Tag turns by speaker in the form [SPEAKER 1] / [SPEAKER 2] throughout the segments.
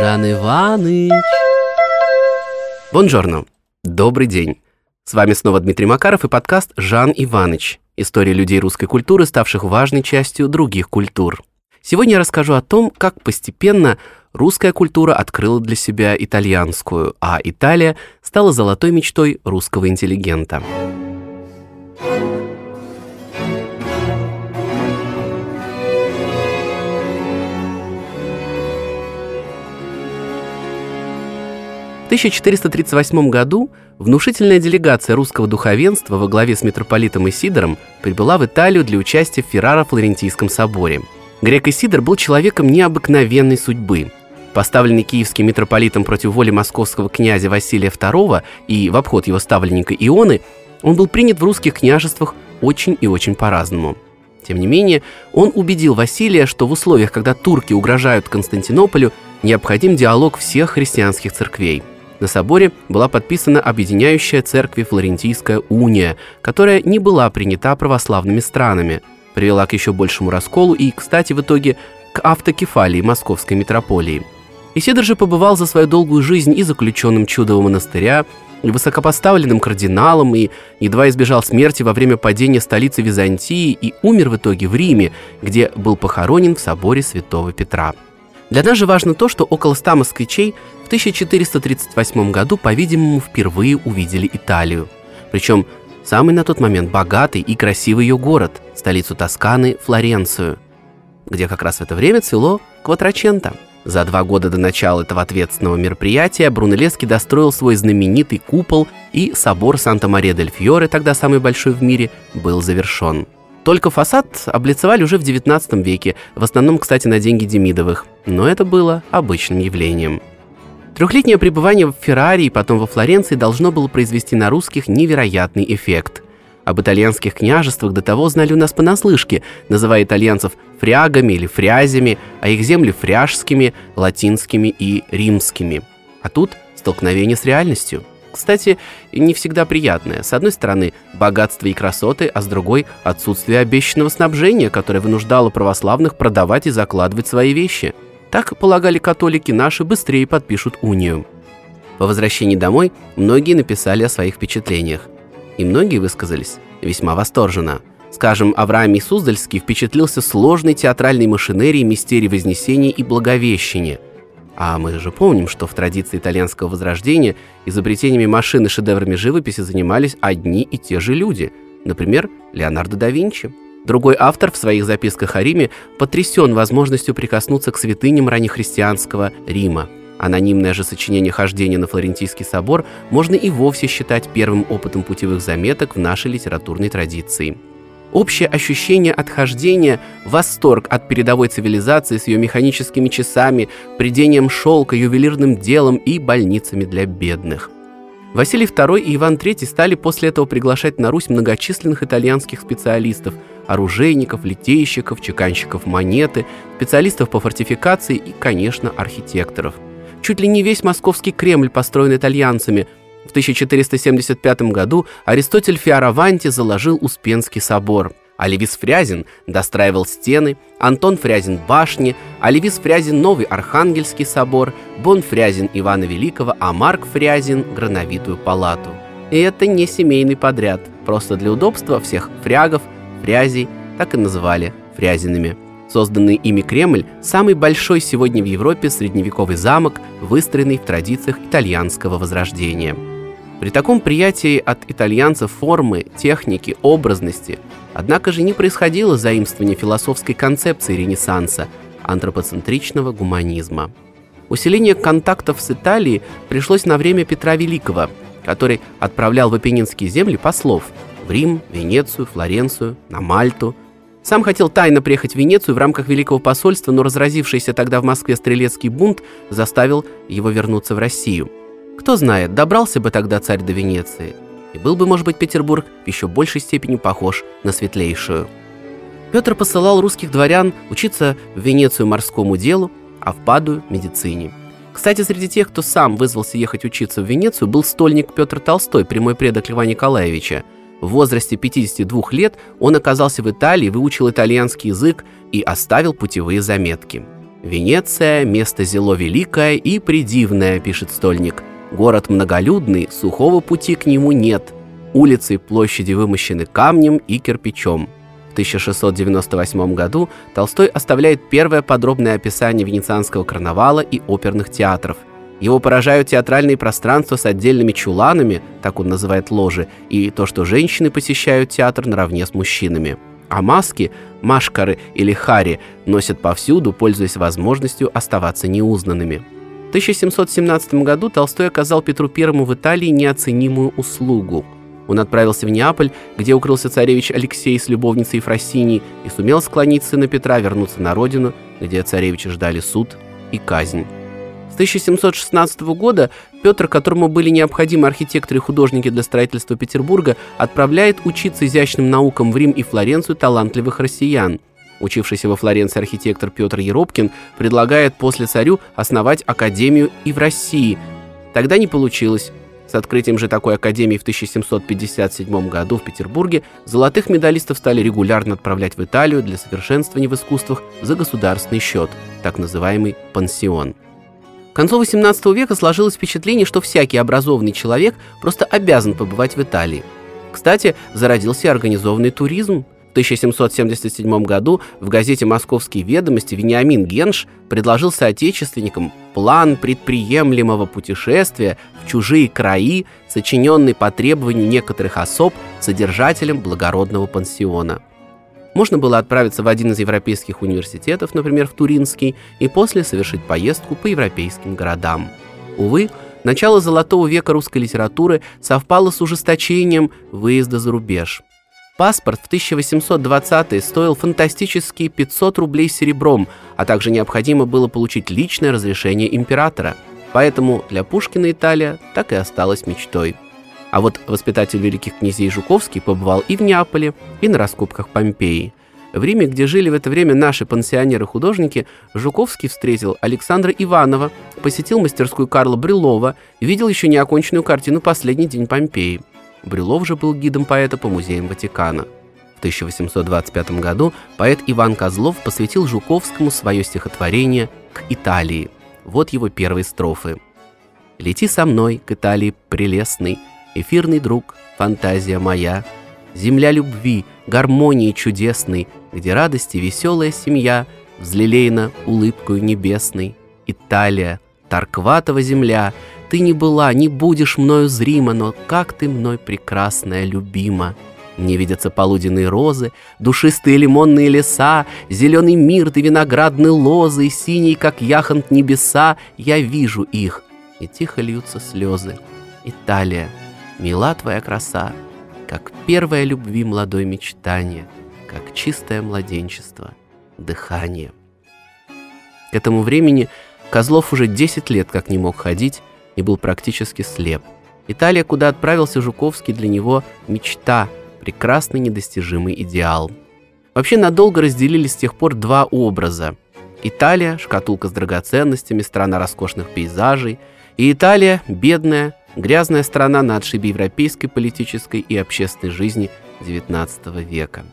[SPEAKER 1] Жан Иваныч. Бонжорно. Добрый день. С вами снова Дмитрий Макаров и подкаст «Жан Иваныч. История людей русской культуры, ставших важной частью других культур». Сегодня я расскажу о том, как постепенно русская культура открыла для себя итальянскую, а Италия стала золотой мечтой русского интеллигента. В 1438 году внушительная делегация русского духовенства во главе с митрополитом Исидором прибыла в Италию для участия в Ферраро-Флорентийском соборе. Грек Исидор был человеком необыкновенной судьбы. Поставленный киевским митрополитом против воли московского князя Василия II и в обход его ставленника Ионы, он был принят в русских княжествах очень и очень по-разному. Тем не менее, он убедил Василия, что в условиях, когда турки угрожают Константинополю, необходим диалог всех христианских церквей – на соборе была подписана объединяющая церкви Флорентийская уния, которая не была принята православными странами, привела к еще большему расколу и, кстати, в итоге к автокефалии московской митрополии. Исидор же побывал за свою долгую жизнь и заключенным чудового монастыря, и высокопоставленным кардиналом, и едва избежал смерти во время падения столицы Византии и умер в итоге в Риме, где был похоронен в соборе святого Петра. Для нас же важно то, что около 100 москвичей в 1438 году, по-видимому, впервые увидели Италию. Причем самый на тот момент богатый и красивый ее город, столицу Тосканы, Флоренцию, где как раз в это время цвело Кватраченто. За два года до начала этого ответственного мероприятия Брунеллески достроил свой знаменитый купол, и собор Санта-Мария-дель-Фьоре, тогда самый большой в мире, был завершен. Только фасад облицевали уже в 19 веке, в основном, кстати, на деньги Демидовых, но это было обычным явлением. Трехлетнее пребывание в Феррари и потом во Флоренции должно было произвести на русских невероятный эффект. Об итальянских княжествах до того знали у нас понаслышке, называя итальянцев фрягами или фрязями, а их земли фряжскими, латинскими и римскими. А тут столкновение с реальностью – кстати, не всегда приятное. С одной стороны, богатство и красоты, а с другой – отсутствие обещанного снабжения, которое вынуждало православных продавать и закладывать свои вещи. Так полагали католики наши быстрее подпишут унию. По возвращении домой многие написали о своих впечатлениях. И многие высказались весьма восторженно. Скажем, Авраам Суздальский впечатлился сложной театральной машинерией мистерий Вознесения и Благовещения – а мы же помним, что в традиции итальянского возрождения изобретениями машин и шедеврами живописи занимались одни и те же люди. Например, Леонардо да Винчи. Другой автор в своих записках о Риме потрясен возможностью прикоснуться к святыням раннехристианского Рима. Анонимное же сочинение хождения на Флорентийский собор можно и вовсе считать первым опытом путевых заметок в нашей литературной традиции – Общее ощущение отхождения, восторг от передовой цивилизации с ее механическими часами, придением шелка, ювелирным делом и больницами для бедных. Василий II и Иван III стали после этого приглашать на Русь многочисленных итальянских специалистов, оружейников, литейщиков, чеканщиков монеты, специалистов по фортификации и, конечно, архитекторов. Чуть ли не весь московский Кремль построен итальянцами – в 1475 году Аристотель Фиараванти заложил Успенский собор. Оливис Фрязин достраивал стены, Антон Фрязин – башни, Оливис Фрязин – новый Архангельский собор, Бон Фрязин – Ивана Великого, а Марк Фрязин – Грановитую палату. И это не семейный подряд, просто для удобства всех фрягов, фрязей так и называли фрязинами. Созданный ими Кремль – самый большой сегодня в Европе средневековый замок, выстроенный в традициях итальянского возрождения – при таком приятии от итальянцев формы, техники, образности, однако же не происходило заимствование философской концепции Ренессанса, антропоцентричного гуманизма. Усиление контактов с Италией пришлось на время Петра Великого, который отправлял в Апеннинские земли послов в Рим, Венецию, Флоренцию, на Мальту. Сам хотел тайно приехать в Венецию в рамках Великого посольства, но разразившийся тогда в Москве стрелецкий бунт заставил его вернуться в Россию – кто знает, добрался бы тогда царь до Венеции, и был бы, может быть, Петербург еще большей степени похож на светлейшую. Петр посылал русских дворян учиться в Венецию морскому делу, а в Падую – медицине. Кстати, среди тех, кто сам вызвался ехать учиться в Венецию, был стольник Петр Толстой, прямой предок Льва Николаевича. В возрасте 52 лет он оказался в Италии, выучил итальянский язык и оставил путевые заметки. «Венеция – место зело великое и придивное», – пишет стольник. «Город многолюдный, сухого пути к нему нет. Улицы и площади вымощены камнем и кирпичом». В 1698 году Толстой оставляет первое подробное описание венецианского карнавала и оперных театров. Его поражают театральные пространства с отдельными чуланами, так он называет ложи, и то, что женщины посещают театр наравне с мужчинами – а маски, машкары или хари носят повсюду, пользуясь возможностью оставаться неузнанными. В 1717 году Толстой оказал Петру I в Италии неоценимую услугу. Он отправился в Неаполь, где укрылся царевич Алексей с любовницей Ефросиней и сумел склонить сына Петра вернуться на родину, где царевича ждали суд и казнь. С 1716 года Петр, которому были необходимы архитекторы и художники для строительства Петербурга, отправляет учиться изящным наукам в Рим и Флоренцию талантливых россиян. Учившийся во Флоренции архитектор Петр Еропкин предлагает после царю основать академию и в России. Тогда не получилось. С открытием же такой академии в 1757 году в Петербурге золотых медалистов стали регулярно отправлять в Италию для совершенствования в искусствах за государственный счет, так называемый пансион. К концу XVIII века сложилось впечатление, что всякий образованный человек просто обязан побывать в Италии. Кстати, зародился организованный туризм. В 1777 году в газете «Московские ведомости» Вениамин Генш предложил соотечественникам план предприемлемого путешествия в чужие краи, сочиненный по требованию некоторых особ содержателем благородного пансиона – можно было отправиться в один из европейских университетов, например, в Туринский, и после совершить поездку по европейским городам. Увы, начало золотого века русской литературы совпало с ужесточением выезда за рубеж. Паспорт в 1820-е стоил фантастические 500 рублей серебром, а также необходимо было получить личное разрешение императора. Поэтому для Пушкина Италия так и осталась мечтой. А вот воспитатель великих князей Жуковский побывал и в Неаполе, и на раскопках Помпеи. В Риме, где жили в это время наши пансионеры-художники, Жуковский встретил Александра Иванова, посетил мастерскую Карла Брюлова, видел еще неоконченную картину «Последний день Помпеи». Брюлов же был гидом поэта по музеям Ватикана. В 1825 году поэт Иван Козлов посвятил Жуковскому свое стихотворение «К Италии». Вот его первые строфы. «Лети со мной к Италии прелестный, эфирный друг, фантазия моя, земля любви, гармонии чудесной, где радости веселая семья взлелеена улыбкою небесной. Италия, Таркватова земля, ты не была, не будешь мною зрима, но как ты мной прекрасная, любима. Мне видятся полуденные розы, душистые лимонные леса, Зеленый мир и виноградные лозы, Синий, как яхонт небеса, Я вижу их, и тихо льются слезы. Италия, Мила твоя краса, как первая любви молодой мечтание, как чистое младенчество, дыхание. К этому времени Козлов уже 10 лет как не мог ходить и был практически слеп. Италия, куда отправился Жуковский, для него мечта, прекрасный недостижимый идеал. Вообще надолго разделились с тех пор два образа. Италия, шкатулка с драгоценностями, страна роскошных пейзажей, и Италия, бедная, Грязная страна на отшибе европейской политической и общественной жизни XIX века.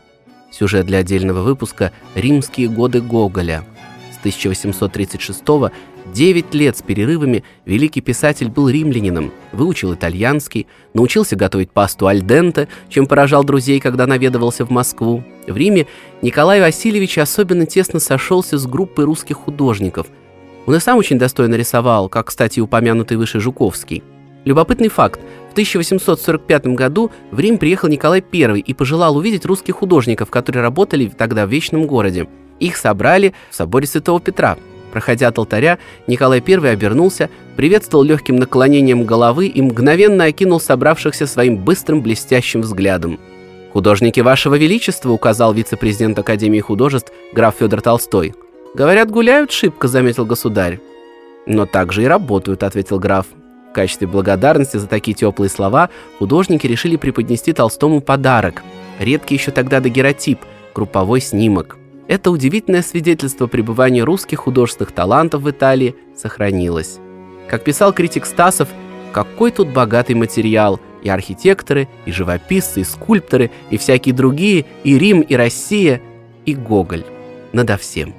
[SPEAKER 1] Сюжет для отдельного выпуска «Римские годы Гоголя». С 1836 года 9 лет с перерывами великий писатель был римлянином, выучил итальянский, научился готовить пасту альденте, чем поражал друзей, когда наведывался в Москву. В Риме Николай Васильевич особенно тесно сошелся с группой русских художников. Он и сам очень достойно рисовал, как, кстати, упомянутый выше Жуковский – Любопытный факт. В 1845 году в Рим приехал Николай I и пожелал увидеть русских художников, которые работали тогда в Вечном городе. Их собрали в соборе Святого Петра. Проходя от алтаря, Николай I обернулся, приветствовал легким наклонением головы и мгновенно окинул собравшихся своим быстрым блестящим взглядом. «Художники вашего величества», — указал вице-президент Академии художеств граф Федор Толстой. «Говорят, гуляют шибко», — заметил государь. «Но также и работают», — ответил граф. В качестве благодарности за такие теплые слова художники решили преподнести Толстому подарок. Редкий еще тогда дагеротип – групповой снимок. Это удивительное свидетельство пребывания русских художественных талантов в Италии сохранилось. Как писал критик Стасов, какой тут богатый материал – и архитекторы, и живописцы, и скульпторы, и всякие другие, и Рим, и Россия, и Гоголь. Надо всем.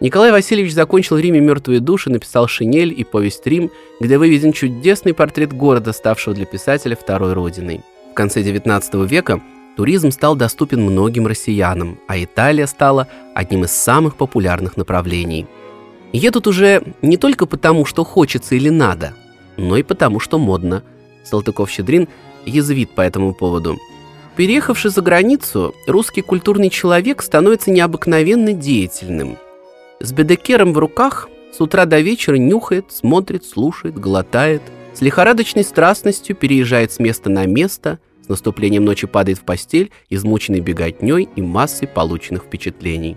[SPEAKER 1] Николай Васильевич закончил в Риме «Мертвые души», написал «Шинель» и «Повесть Рим», где выведен чудесный портрет города, ставшего для писателя второй родиной. В конце XIX века туризм стал доступен многим россиянам, а Италия стала одним из самых популярных направлений. Едут уже не только потому, что хочется или надо, но и потому, что модно. Салтыков-Щедрин язвит по этому поводу. Переехавший за границу, русский культурный человек становится необыкновенно деятельным – с бедекером в руках с утра до вечера нюхает, смотрит, слушает, глотает, с лихорадочной страстностью переезжает с места на место, наступлением ночи падает в постель, измученный беготней и массой полученных впечатлений.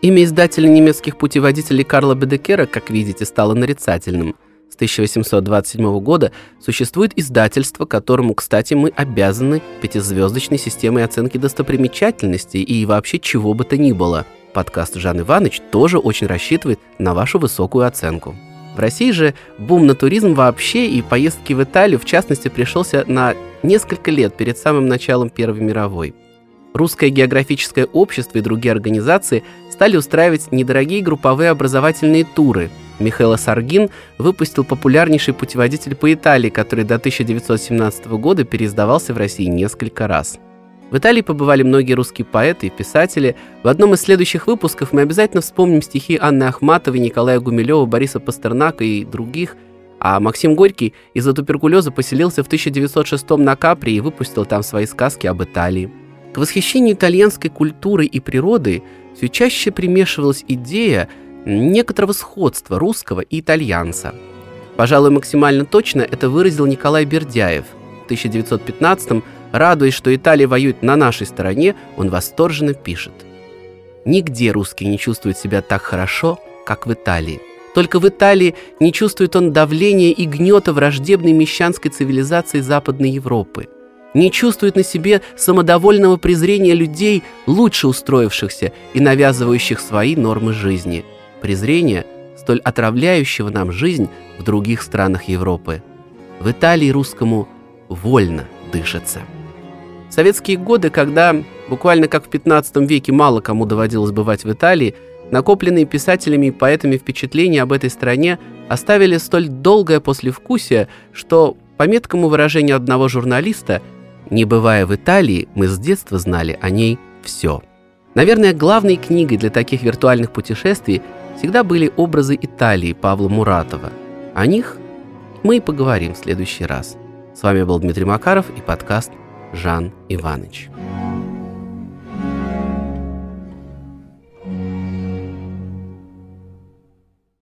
[SPEAKER 1] Имя издателя немецких путеводителей Карла Бедекера, как видите, стало нарицательным. С 1827 года существует издательство, которому, кстати, мы обязаны пятизвездочной системой оценки достопримечательностей и вообще чего бы то ни было – Подкаст Жан Иванович тоже очень рассчитывает на вашу высокую оценку. В России же бум на туризм вообще и поездки в Италию, в частности, пришелся на несколько лет перед самым началом Первой мировой. Русское географическое общество и другие организации стали устраивать недорогие групповые образовательные туры. Михаил Саргин выпустил популярнейший путеводитель по Италии, который до 1917 года переиздавался в России несколько раз – в Италии побывали многие русские поэты и писатели. В одном из следующих выпусков мы обязательно вспомним стихи Анны Ахматовой, Николая Гумилева, Бориса Пастернака и других. А Максим Горький из-за туберкулеза поселился в 1906 на Капри и выпустил там свои сказки об Италии. К восхищению итальянской культурой и природой все чаще примешивалась идея некоторого сходства русского и итальянца. Пожалуй, максимально точно это выразил Николай Бердяев. В 1915 Радуясь, что Италия воюет на нашей стороне, он восторженно пишет. «Нигде русский не чувствует себя так хорошо, как в Италии. Только в Италии не чувствует он давления и гнета враждебной мещанской цивилизации Западной Европы. Не чувствует на себе самодовольного презрения людей, лучше устроившихся и навязывающих свои нормы жизни. Презрения, столь отравляющего нам жизнь в других странах Европы. В Италии русскому вольно дышится советские годы, когда буквально как в 15 веке мало кому доводилось бывать в Италии, накопленные писателями и поэтами впечатления об этой стране оставили столь долгое послевкусие, что, по меткому выражению одного журналиста, не бывая в Италии, мы с детства знали о ней все. Наверное, главной книгой для таких виртуальных путешествий всегда были образы Италии Павла Муратова. О них мы и поговорим в следующий раз. С вами был Дмитрий Макаров и подкаст Жан Иванович.